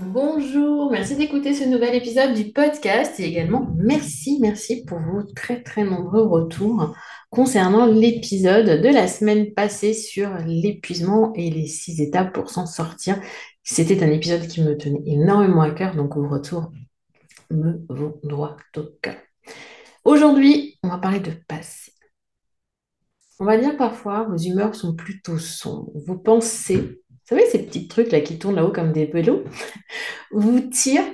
Bonjour, merci d'écouter ce nouvel épisode du podcast et également merci, merci pour vos très très nombreux retours concernant l'épisode de la semaine passée sur l'épuisement et les six étapes pour s'en sortir. C'était un épisode qui me tenait énormément à cœur, donc vos retours me vont droit au cœur. Aujourd'hui, on va parler de passé. On va dire parfois vos humeurs sont plutôt sombres. Vous pensez vous savez, ces petits trucs là qui tournent là-haut comme des vélos, vous tirent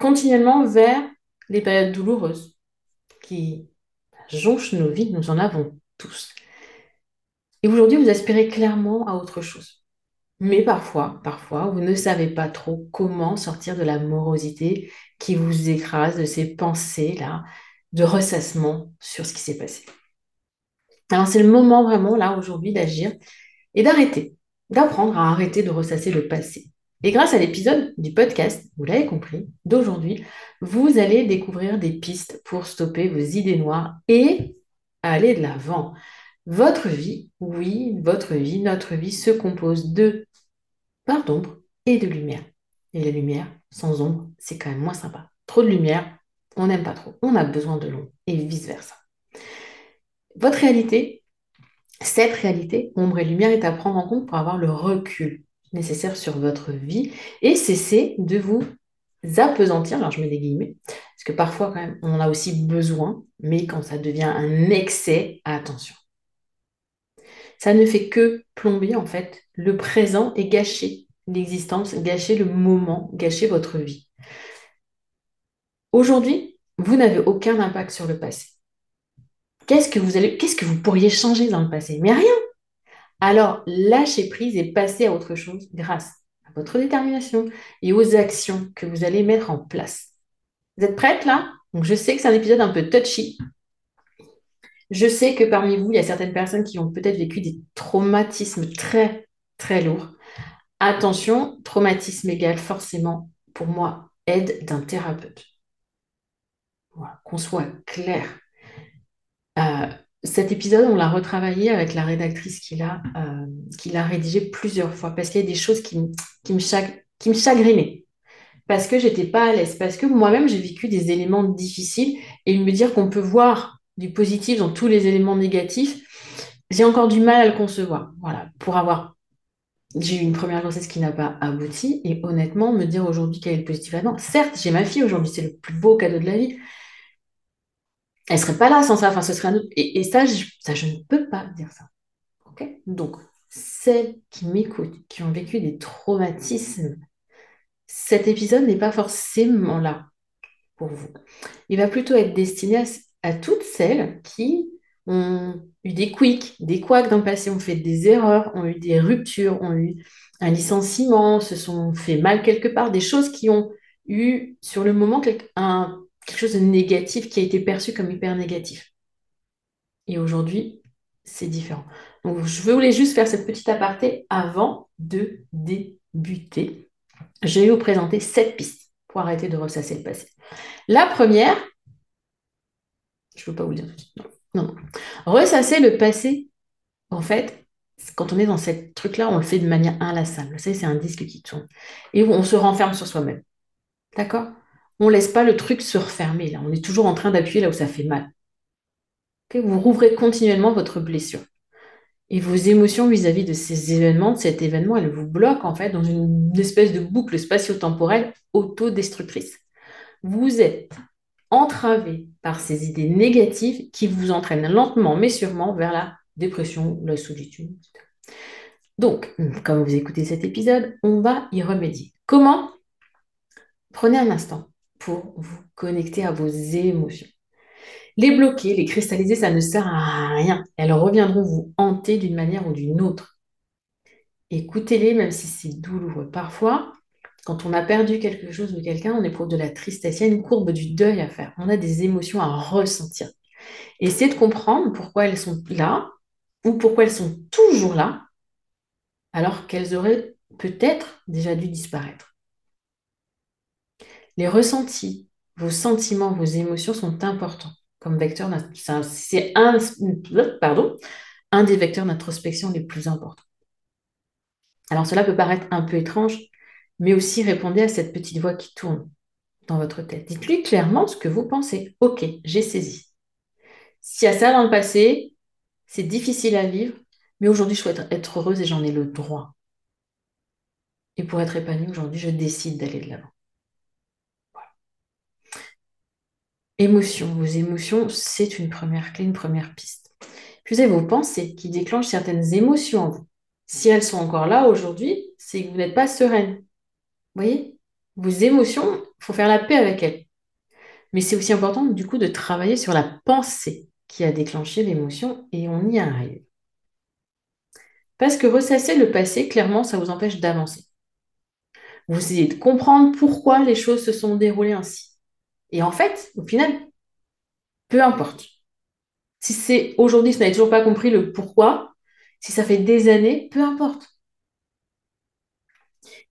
continuellement vers les périodes douloureuses qui jonchent nos vies, nous en avons tous. Et aujourd'hui, vous aspirez clairement à autre chose. Mais parfois, parfois, vous ne savez pas trop comment sortir de la morosité qui vous écrase, de ces pensées-là, de ressassement sur ce qui s'est passé. Alors, c'est le moment vraiment, là, aujourd'hui, d'agir et d'arrêter d'apprendre à arrêter de ressasser le passé. Et grâce à l'épisode du podcast, vous l'avez compris, d'aujourd'hui, vous allez découvrir des pistes pour stopper vos idées noires et aller de l'avant. Votre vie, oui, votre vie, notre vie se compose de part d'ombre et de lumière. Et la lumière, sans ombre, c'est quand même moins sympa. Trop de lumière, on n'aime pas trop. On a besoin de l'ombre et vice-versa. Votre réalité, cette réalité, ombre et lumière, est à prendre en compte pour avoir le recul nécessaire sur votre vie et cesser de vous apesantir. Alors je mets des guillemets, parce que parfois quand même on en a aussi besoin, mais quand ça devient un excès, attention. Ça ne fait que plomber en fait le présent et gâcher l'existence, gâcher le moment, gâcher votre vie. Aujourd'hui, vous n'avez aucun impact sur le passé. Qu'est-ce que vous allez, qu'est-ce que vous pourriez changer dans le passé? Mais rien. Alors, lâchez prise et passez à autre chose grâce à votre détermination et aux actions que vous allez mettre en place. Vous êtes prête là? Donc, je sais que c'est un épisode un peu touchy. Je sais que parmi vous, il y a certaines personnes qui ont peut-être vécu des traumatismes très, très lourds. Attention, traumatisme égale forcément, pour moi, aide d'un thérapeute. Voilà, qu'on soit clair. Euh, cet épisode, on l'a retravaillé avec la rédactrice qui l'a euh, rédigé plusieurs fois parce qu'il y a des choses qui, qui, me, qui me chagrinaient. Parce que j'étais pas à l'aise, parce que moi-même j'ai vécu des éléments difficiles et me dire qu'on peut voir du positif dans tous les éléments négatifs, j'ai encore du mal à le concevoir. Voilà, pour avoir j'ai eu une première grossesse qui n'a pas abouti et honnêtement me dire aujourd'hui qu'elle est positive là certes j'ai ma fille aujourd'hui c'est le plus beau cadeau de la vie elle serait pas là sans ça. Enfin, ce serait un autre... et, ça, je, ça, je ne peux pas dire ça. Ok? Donc, celles qui m'écoutent, qui ont vécu des traumatismes, cet épisode n'est pas forcément là pour vous. Il va plutôt être destiné à, toutes celles qui ont eu des quicks, des couacs dans le passé, ont fait des erreurs, ont eu des ruptures, ont eu un licenciement, se sont fait mal quelque part, des choses qui ont eu sur le moment un quelque chose de négatif qui a été perçu comme hyper négatif. Et aujourd'hui, c'est différent. Donc, je voulais juste faire cette petite aparté avant de débuter. Je vais vous présenter sept pistes pour arrêter de ressasser le passé. La première, je ne peux pas vous le dire tout de suite. Non, non. Ressasser le passé, en fait, quand on est dans ce truc-là, on le fait de manière inlassable. Vous savez, c'est un disque qui tourne. Et on se renferme sur soi-même. D'accord? On ne laisse pas le truc se refermer. Là, on est toujours en train d'appuyer là où ça fait mal. vous rouvrez continuellement votre blessure. Et vos émotions vis-à-vis de ces événements, de cet événement, elles vous bloquent en fait dans une espèce de boucle spatio-temporelle autodestructrice. Vous êtes entravé par ces idées négatives qui vous entraînent lentement mais sûrement vers la dépression, la solitude. Donc, comme vous écoutez cet épisode, on va y remédier. Comment? Prenez un instant pour vous connecter à vos émotions. Les bloquer, les cristalliser, ça ne sert à rien. Elles reviendront vous hanter d'une manière ou d'une autre. Écoutez-les, même si c'est douloureux. Parfois, quand on a perdu quelque chose ou quelqu'un, on éprouve de la tristesse. Il y a une courbe du deuil à faire. On a des émotions à ressentir. Essayez de comprendre pourquoi elles sont là ou pourquoi elles sont toujours là, alors qu'elles auraient peut-être déjà dû disparaître. Les ressentis, vos sentiments, vos émotions sont importants comme vecteur. C'est un, un des vecteurs d'introspection les plus importants. Alors cela peut paraître un peu étrange, mais aussi répondez à cette petite voix qui tourne dans votre tête. Dites-lui clairement ce que vous pensez. Ok, j'ai saisi. S'il y a ça dans le passé, c'est difficile à vivre, mais aujourd'hui je souhaite être heureuse et j'en ai le droit. Et pour être épanouie aujourd'hui, je décide d'aller de l'avant. Émotions. Vos émotions, c'est une première clé, une première piste. Puis vous avez vos pensées qui déclenchent certaines émotions en vous. Si elles sont encore là aujourd'hui, c'est que vous n'êtes pas sereine. Vous voyez? Vos émotions, il faut faire la paix avec elles. Mais c'est aussi important du coup de travailler sur la pensée qui a déclenché l'émotion et on y arrive. Parce que ressasser le passé, clairement, ça vous empêche d'avancer. Vous essayez de comprendre pourquoi les choses se sont déroulées ainsi. Et en fait, au final, peu importe. Si c'est aujourd'hui, si vous n'avez toujours pas compris le pourquoi, si ça fait des années, peu importe.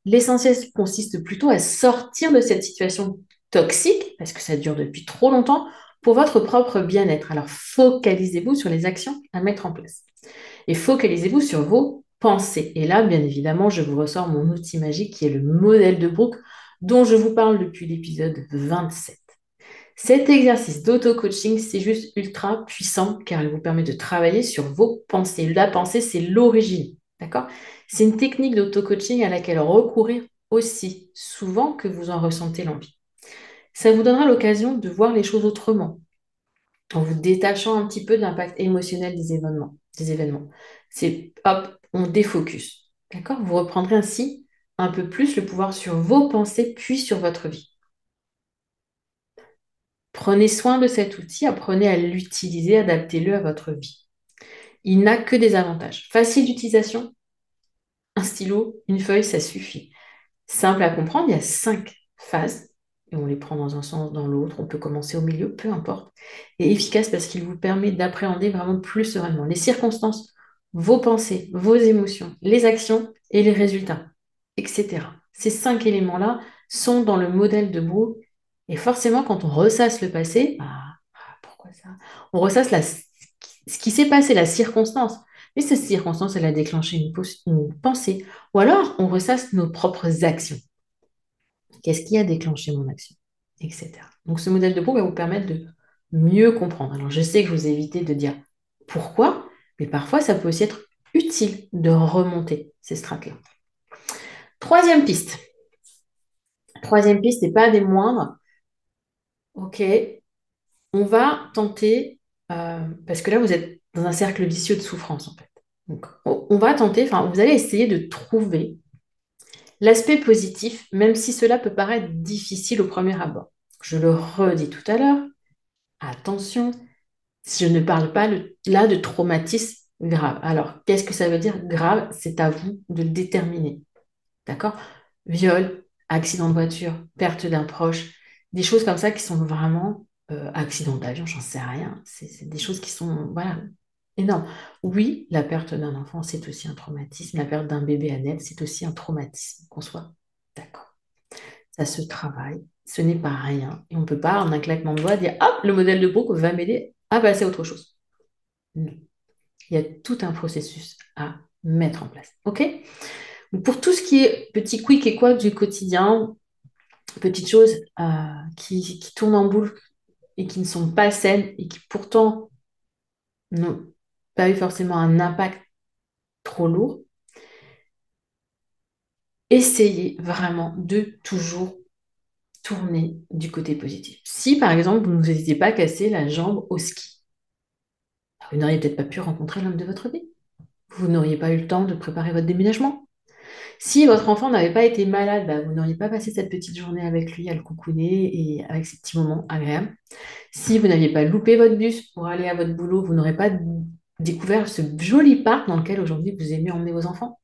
L'essentiel consiste plutôt à sortir de cette situation toxique, parce que ça dure depuis trop longtemps, pour votre propre bien-être. Alors focalisez-vous sur les actions à mettre en place. Et focalisez-vous sur vos pensées. Et là, bien évidemment, je vous ressors mon outil magique qui est le modèle de Brooke, dont je vous parle depuis l'épisode 27. Cet exercice d'auto-coaching, c'est juste ultra puissant car il vous permet de travailler sur vos pensées. La pensée, c'est l'origine. D'accord? C'est une technique d'auto-coaching à laquelle recourir aussi souvent que vous en ressentez l'envie. Ça vous donnera l'occasion de voir les choses autrement, en vous détachant un petit peu de l'impact émotionnel des événements. Des événements. C'est hop, on défocus. D'accord? Vous reprendrez ainsi un peu plus le pouvoir sur vos pensées puis sur votre vie. Prenez soin de cet outil, apprenez à l'utiliser, adaptez-le à votre vie. Il n'a que des avantages. Facile d'utilisation, un stylo, une feuille, ça suffit. Simple à comprendre, il y a cinq phases et on les prend dans un sens, dans l'autre. On peut commencer au milieu, peu importe. Et efficace parce qu'il vous permet d'appréhender vraiment plus sereinement les circonstances, vos pensées, vos émotions, les actions et les résultats, etc. Ces cinq éléments-là sont dans le modèle de Brooke et forcément, quand on ressasse le passé, ah, ah, On ressasse ce qui s'est passé, la circonstance. Mais cette circonstance, elle a déclenché une, pensée. Ou alors, on ressasse nos propres actions. Qu'est-ce qui a déclenché mon action? Etc. Donc, ce modèle de peau va vous permettre de mieux comprendre. Alors, je sais que je vous évité de dire pourquoi, mais parfois, ça peut aussi être utile de remonter ces strates-là. Troisième piste. Troisième piste, et pas des moindres, Ok, on va tenter, euh, parce que là, vous êtes dans un cercle vicieux de souffrance, en fait. Donc, on va tenter, enfin, vous allez essayer de trouver l'aspect positif, même si cela peut paraître difficile au premier abord. Je le redis tout à l'heure, attention, je ne parle pas là de traumatisme grave. Alors, qu'est-ce que ça veut dire grave? C'est à vous de le déterminer. D'accord? Viol, accident de voiture, perte d'un proche, des choses comme ça qui sont vraiment euh, accident d'avion, j'en sais rien. C'est des choses qui sont voilà, énormes. Oui, la perte d'un enfant, c'est aussi un traumatisme. La perte d'un bébé à naître, c'est aussi un traumatisme, qu'on soit d'accord. Ça se travaille, ce n'est pas rien. Et on ne peut pas, en un claquement de doigts, dire Hop, le modèle de Brooke va m'aider à passer à autre chose. Non. Il y a tout un processus à mettre en place. OK? Pour tout ce qui est petit quick et quoi du quotidien, petites choses euh, qui, tournent en boule et qui ne sont pas saines et qui pourtant n'ont pas eu forcément un impact trop lourd, essayez vraiment de toujours tourner du côté positif. Si par exemple, vous n'étiez pas cassé la jambe au ski, vous n'auriez peut-être pas pu rencontrer l'homme de votre vie. Vous n'auriez pas eu le temps de préparer votre déménagement. Si votre enfant n'avait pas été malade, bah, vous n'auriez pas passé cette petite journée avec lui à le coucouner et avec ces petits moments agréables. Si vous n'aviez pas loupé votre bus pour aller à votre boulot, vous n'aurez pas découvert ce joli parc dans lequel aujourd'hui vous aimez emmener vos enfants.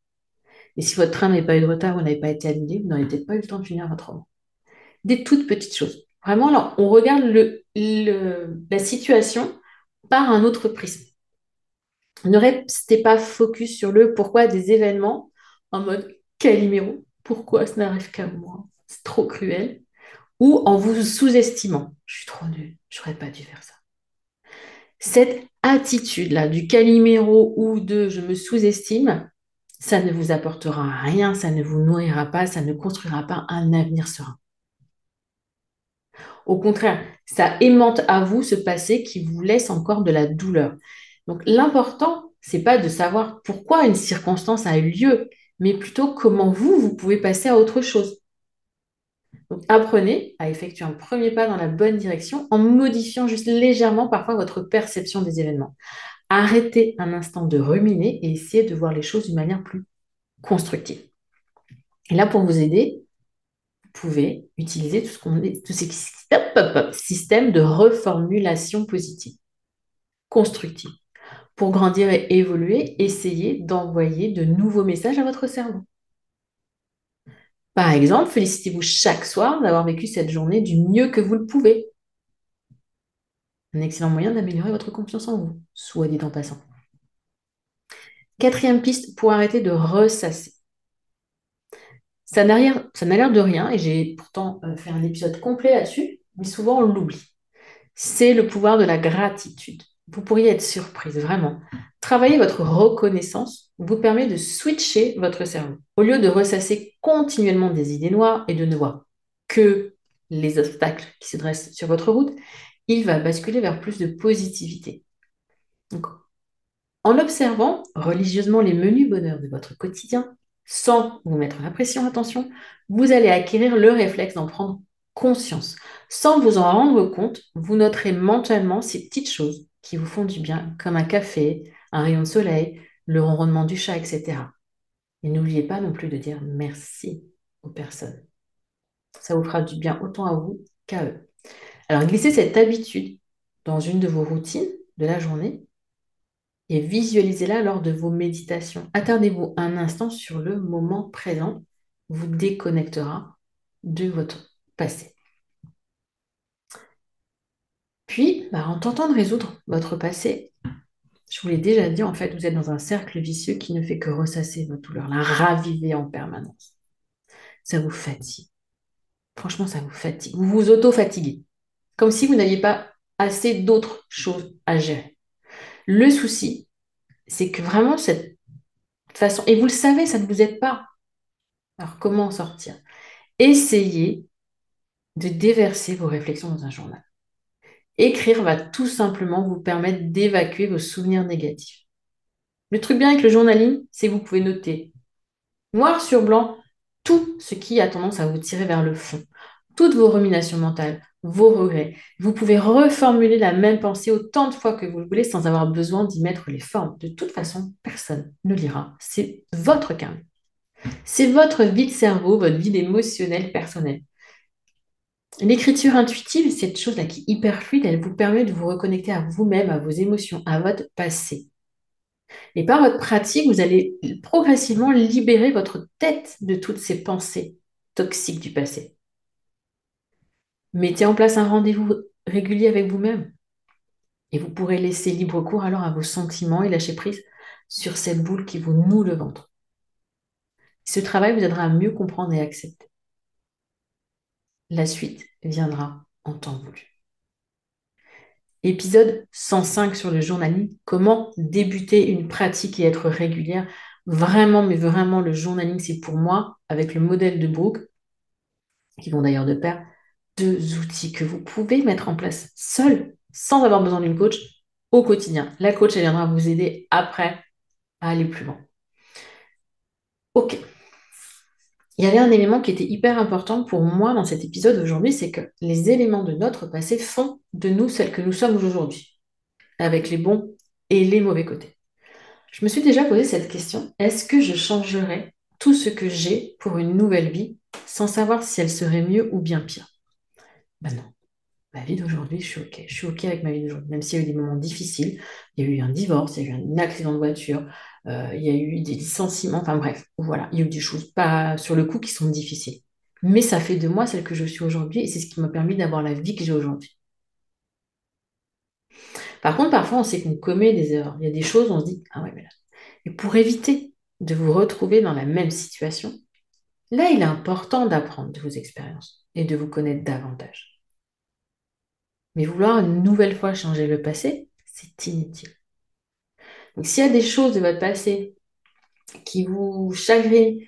Et si votre train n'avait pas eu de retard ou n'avait pas été annulé, vous n'auriez peut-être pas eu le temps de finir votre roman. Des toutes petites choses. Vraiment, alors, on regarde la situation par un autre prisme. Ne restez pas focus sur le pourquoi des événements en mode Calimero, pourquoi ça n'arrive qu'à moi? C'est trop cruel. Ou en vous sous-estimant. Je suis trop nulle, j'aurais pas dû faire ça. Cette attitude-là du Calimero ou de je me sous-estime, ça ne vous apportera rien, ça ne vous nourrira pas, ça ne construira pas un avenir serein. Au contraire, ça aimante à vous ce passé qui vous laisse encore de la douleur. Donc l'important, c'est pas de savoir pourquoi une circonstance a eu lieu, mais plutôt comment vous, vous pouvez passer à autre chose. Donc apprenez à effectuer un premier pas dans la bonne direction en modifiant juste légèrement parfois votre perception des événements. Arrêtez un instant de ruminer et essayez de voir les choses d'une manière plus constructive. Et là, pour vous aider, vous pouvez utiliser tout ce qu'on est, tous ces systèmes de reformulation positive, constructive. Pour grandir et évoluer, essayez d'envoyer de nouveaux messages à votre cerveau. Par exemple, félicitez-vous chaque soir d'avoir vécu cette journée du mieux que vous le pouvez. Un excellent moyen d'améliorer votre confiance en vous, soit dit en passant. Quatrième piste pour arrêter de ressasser. Ça n'a l'air de rien, et j'ai pourtant euh, fait un épisode complet là-dessus, mais souvent on l'oublie. C'est le pouvoir de la gratitude. Vous pourriez être surprise, vraiment. Travailler votre reconnaissance vous permet de switcher votre cerveau. Au lieu de ressasser continuellement des idées noires et de ne voir que les obstacles qui se dressent sur votre route, il va basculer vers plus de positivité. en observant religieusement les menus bonheurs de votre quotidien, sans vous mettre la pression, attention, vous allez acquérir le réflexe d'en prendre conscience. Sans vous en rendre compte, vous noterez mentalement ces petites choses qui vous font du bien, comme un café, un rayon de soleil, le ronronnement du chat, etc. Et n'oubliez pas non plus de dire merci aux personnes. Ça vous fera du bien autant à vous qu'à eux. Alors glissez cette habitude dans une de vos routines de la journée et visualisez-la lors de vos méditations. Attardez-vous un instant sur le moment présent, vous déconnectera de votre passé. Puis, bah, en tentant de résoudre votre passé, je vous l'ai déjà dit, en fait, vous êtes dans un cercle vicieux qui ne fait que ressasser votre douleur, la raviver en permanence. Ça vous fatigue. Franchement, ça vous fatigue. Vous vous auto-fatiguez. Comme si vous n'aviez pas assez d'autres choses à gérer. Le souci, c'est que vraiment cette façon, et vous le savez, ça ne vous aide pas. Alors comment en sortir? Essayez de déverser vos réflexions dans un journal. Écrire va tout simplement vous permettre d'évacuer vos souvenirs négatifs. Le truc bien avec le journaling, c'est que vous pouvez noter noir sur blanc tout ce qui a tendance à vous tirer vers le fond, toutes vos ruminations mentales, vos regrets. Vous pouvez reformuler la même pensée autant de fois que vous le voulez sans avoir besoin d'y mettre les formes. De toute façon, personne ne lira. C'est votre carnet. C'est votre vie de cerveau, votre vie émotionnelle personnelle. L'écriture intuitive, cette chose-là qui est hyper fluide, elle vous permet de vous reconnecter à vous-même, à vos émotions, à votre passé. Et par votre pratique, vous allez progressivement libérer votre tête de toutes ces pensées toxiques du passé. Mettez en place un rendez-vous régulier avec vous-même. Et vous pourrez laisser libre cours alors à vos sentiments et lâcher prise sur cette boule qui vous noue le ventre. Ce travail vous aidera à mieux comprendre et accepter. La suite viendra en temps voulu. Épisode 105 sur le journaling. Comment débuter une pratique et être régulière? Vraiment, mais vraiment, le journaling, c'est pour moi, avec le modèle de Brooke, qui vont d'ailleurs de pair, deux outils que vous pouvez mettre en place seul, sans avoir besoin d'une coach, au quotidien. La coach, elle viendra vous aider après à aller plus loin. Ok. Il y avait un élément qui était hyper important pour moi dans cet épisode aujourd'hui, c'est que les éléments de notre passé font de nous celles que nous sommes aujourd'hui, avec les bons et les mauvais côtés. Je me suis déjà posé cette question, est-ce que je changerais tout ce que j'ai pour une nouvelle vie sans savoir si elle serait mieux ou bien pire? Ben non. Ma vie d'aujourd'hui, je suis OK. Je suis OK avec ma vie d'aujourd'hui, même s'il y a eu des moments difficiles. Il y a eu un divorce, il y a eu un accident de voiture, il y a eu des licenciements, enfin bref, voilà, il y a eu des choses pas sur le coup qui sont difficiles. Mais ça fait de moi celle que je suis aujourd'hui et c'est ce qui m'a permis d'avoir la vie que j'ai aujourd'hui. Par contre, parfois, on sait qu'on commet des erreurs. Il y a des choses, on se dit, ah ouais, mais là. Et pour éviter de vous retrouver dans la même situation, là, il est important d'apprendre de vos expériences et de vous connaître davantage. Mais vouloir une nouvelle fois changer le passé, c'est inutile. Donc, s'il y a des choses de votre passé qui vous chagrinent,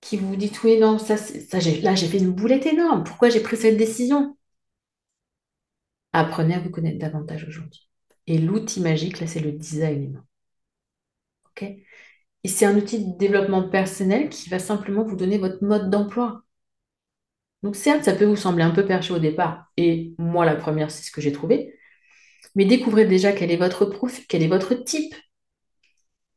qui vous dites oui, non, ça, là, j'ai fait une boulette énorme. Pourquoi j'ai pris cette décision? Apprenez à vous connaître davantage aujourd'hui. Et l'outil magique, là, c'est le design. OK? Et c'est un outil de développement personnel qui va simplement vous donner votre mode d'emploi. Donc certes, ça peut vous sembler un peu perché au départ, et moi la première, c'est ce que j'ai trouvé, mais découvrez déjà quel est votre profil, quel est votre type.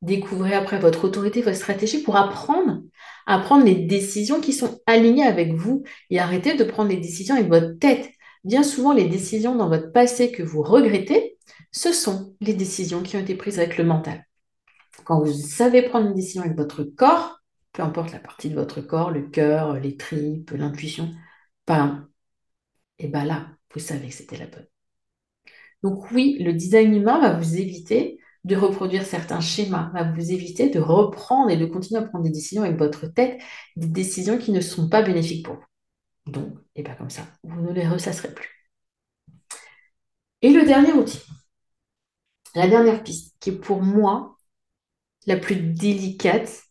Découvrez après votre autorité, votre stratégie pour apprendre à prendre les décisions qui sont alignées avec vous et arrêtez de prendre les décisions avec votre tête. Bien souvent, les décisions dans votre passé que vous regrettez, ce sont les décisions qui ont été prises avec le mental. Quand vous savez prendre une décision avec votre corps, peu importe la partie de votre corps, le cœur, les tripes, l'intuition, ben, et bien là, vous savez que c'était la bonne. Donc oui, le design humain va vous éviter de reproduire certains schémas, va vous éviter de reprendre et de continuer à prendre des décisions avec votre tête, des décisions qui ne sont pas bénéfiques pour vous. Donc, et bien comme ça, vous ne les ressasserez plus. Et le dernier outil, la dernière piste, qui est pour moi la plus délicate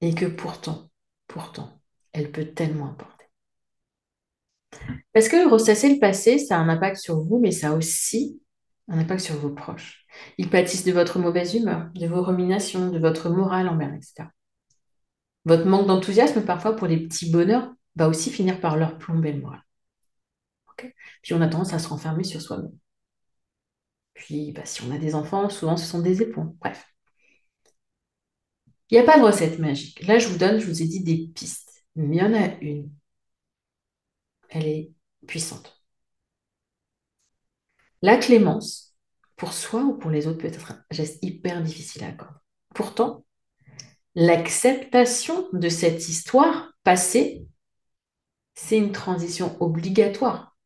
et que pourtant, pourtant, elle peut tellement apporter. Parce que ressasser le passé, ça a un impact sur vous, mais ça a aussi un impact sur vos proches. Ils pâtissent de votre mauvaise humeur, de vos ruminations, de votre morale envers, etc. Votre manque d'enthousiasme, parfois, pour les petits bonheurs, va aussi finir par leur plomber le moral. Puis on a tendance à se renfermer sur soi-même. Puis, bah, si on a des enfants, souvent ce sont des époux. Bref. Il n'y a pas de recette magique. Là, je vous donne, je vous ai dit des pistes. Mais il y en a une. Elle est puissante. La clémence, pour soi ou pour les autres, peut être un geste hyper difficile à accorder. Pourtant, l'acceptation de cette histoire passée, c'est une transition obligatoire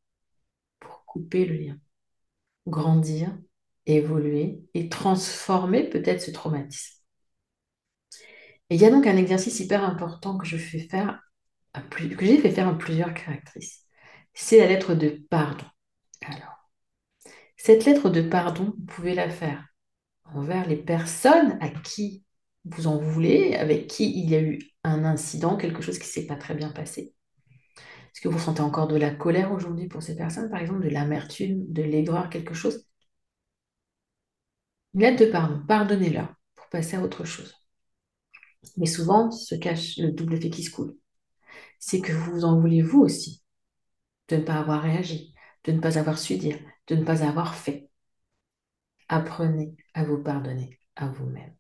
pour couper le lien, grandir, évoluer et transformer peut-être ce traumatisme. Et il y a donc un exercice hyper important que je fais faire que j'ai fait faire à plusieurs caractéristiques. C'est la lettre de pardon. Alors, cette lettre de pardon, vous pouvez la faire envers les personnes à qui vous en voulez, avec qui il y a eu un incident, quelque chose qui ne s'est pas très bien passé. Est-ce que vous sentez encore de la colère aujourd'hui pour ces personnes, par exemple, de l'amertume, de l'aigreur, quelque chose? Une lettre de pardon, pardonnez-leur pour passer à autre chose. Mais souvent se cache le double effet qui se coule. C'est que vous en voulez vous aussi de ne pas avoir réagi, de ne pas avoir su dire, de ne pas avoir fait. Apprenez à vous pardonner à vous-même.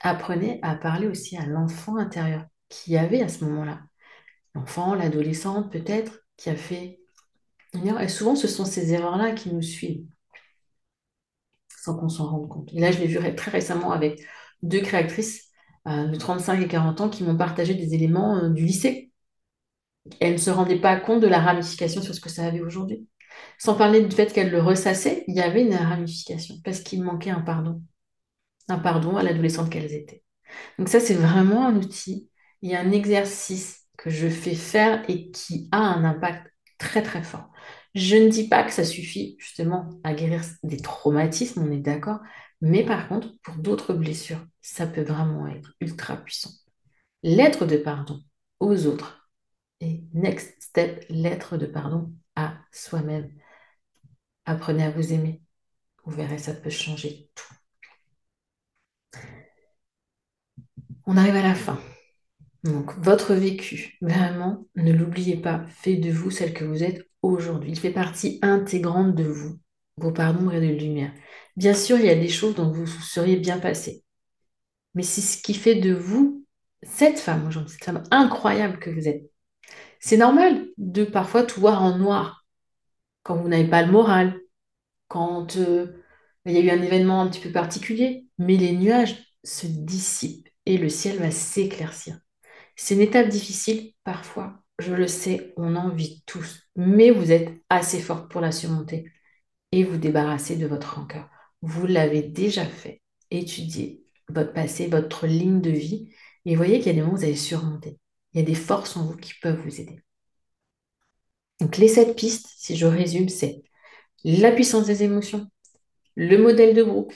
Apprenez à parler aussi à l'enfant intérieur qui avait à ce moment-là. L'enfant, l'adolescente peut-être, qui a fait une erreur. Et souvent, ce sont ces erreurs-là qui nous suivent sans qu'on s'en rende compte. Et là, je l'ai vu très récemment avec deux créatrices euh, de 35 et 40 ans qui m'ont partagé des éléments euh, du lycée. Elles ne se rendaient pas compte de la ramification sur ce que ça avait aujourd'hui. Sans parler du fait qu'elles le ressassaient, il y avait une ramification parce qu'il manquait un pardon. Un pardon à l'adolescente qu'elles étaient. Donc ça, c'est vraiment un outil. A un exercice que je fais faire et qui a un impact très très fort. Je ne dis pas que ça suffit justement à guérir des traumatismes, on est d'accord, mais par contre, pour d'autres blessures, ça peut vraiment être ultra puissant. L'être de pardon aux autres Et next step, lettre de pardon à soi-même. Apprenez à vous aimer. Vous verrez, ça peut changer tout. On arrive à la fin. Donc, votre vécu, vraiment, ne l'oubliez pas, fait de vous celle que vous êtes aujourd'hui. Il fait partie intégrante de vous, vos pardons et de lumière. Bien sûr, il y a des choses dont vous seriez bien passé. Mais c'est ce qui fait de vous cette femme aujourd'hui, cette femme incroyable que vous êtes. C'est normal de parfois tout voir en noir quand vous n'avez pas le moral, quand euh, il y a eu un événement un petit peu particulier, mais les nuages se dissipent et le ciel va s'éclaircir. C'est une étape difficile parfois, je le sais, on en vit tous, mais vous êtes assez forte pour la surmonter et vous débarrasser de votre rancœur. Vous l'avez déjà fait. Étudiez votre passé, votre ligne de vie, et voyez qu'il y a des moments où vous avez surmonté. Il y a des forces en vous qui peuvent vous aider. Donc les sept pistes, si je résume, c'est la puissance des émotions, le modèle de groupe,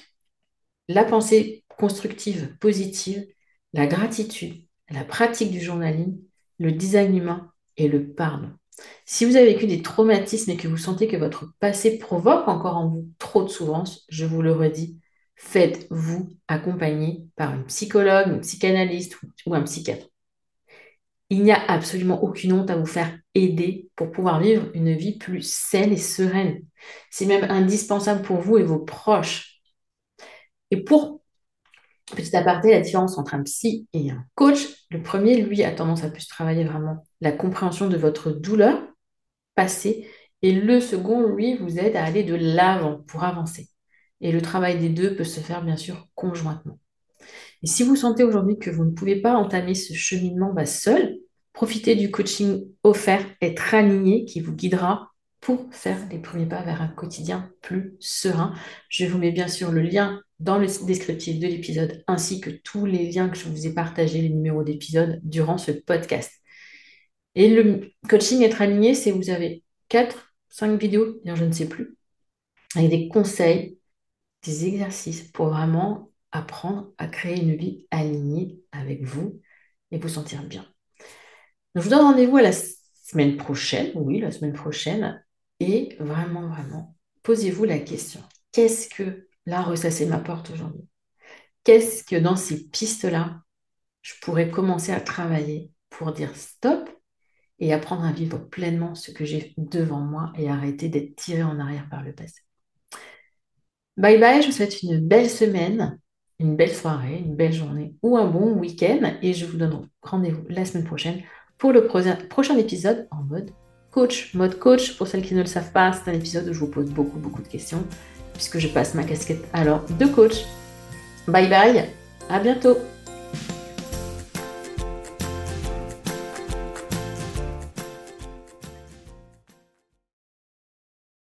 la pensée constructive, positive, la gratitude, la pratique du journaling, le design humain et le pardon. Si vous avez vécu des traumatismes et que vous sentez que votre passé provoque encore en vous trop de souffrance, je vous le redis, faites-vous accompagner par une psychologue, une psychanalyste ou un psychiatre. Il n'y a absolument aucune honte à vous faire aider pour pouvoir vivre une vie plus saine et sereine. C'est même indispensable pour vous et vos proches. Et pour petit aparté, la différence entre un psy et un coach, le premier, lui, a tendance à plus travailler vraiment la compréhension de votre douleur passée. Et le second, lui, vous aide à aller de l'avant pour avancer. Et le travail des deux peut se faire bien sûr conjointement. Et si vous sentez aujourd'hui que vous ne pouvez pas entamer ce cheminement bah, seul, profitez du coaching offert, être aligné qui vous guidera pour faire les premiers pas vers un quotidien plus serein. Je vous mets bien sûr le lien dans le descriptif de l'épisode ainsi que tous les liens que je vous ai partagés, les numéros d'épisodes durant ce podcast. Et le coaching être aligné, c'est vous avez 4, 5 vidéos, je ne sais plus, avec des conseils, des exercices pour vraiment apprendre à créer une vie alignée avec vous et vous sentir bien. je vous donne rendez-vous à la semaine prochaine, oui, la semaine prochaine, et vraiment, vraiment, posez-vous la question. Qu'est-ce que là, ressasser ma porte aujourd'hui? Qu'est-ce que dans ces pistes-là, je pourrais commencer à travailler pour dire stop et apprendre à vivre pleinement ce que j'ai devant moi et arrêter d'être tiré en arrière par le passé? Bye bye, je vous souhaite une belle semaine une belle soirée, une belle journée ou un bon week-end. Et je vous donne rendez-vous la semaine prochaine pour le prochain épisode en mode coach. Mode coach, pour celles qui ne le savent pas, c'est un épisode où je vous pose beaucoup, beaucoup de questions puisque je passe ma casquette alors de coach. Bye bye, à bientôt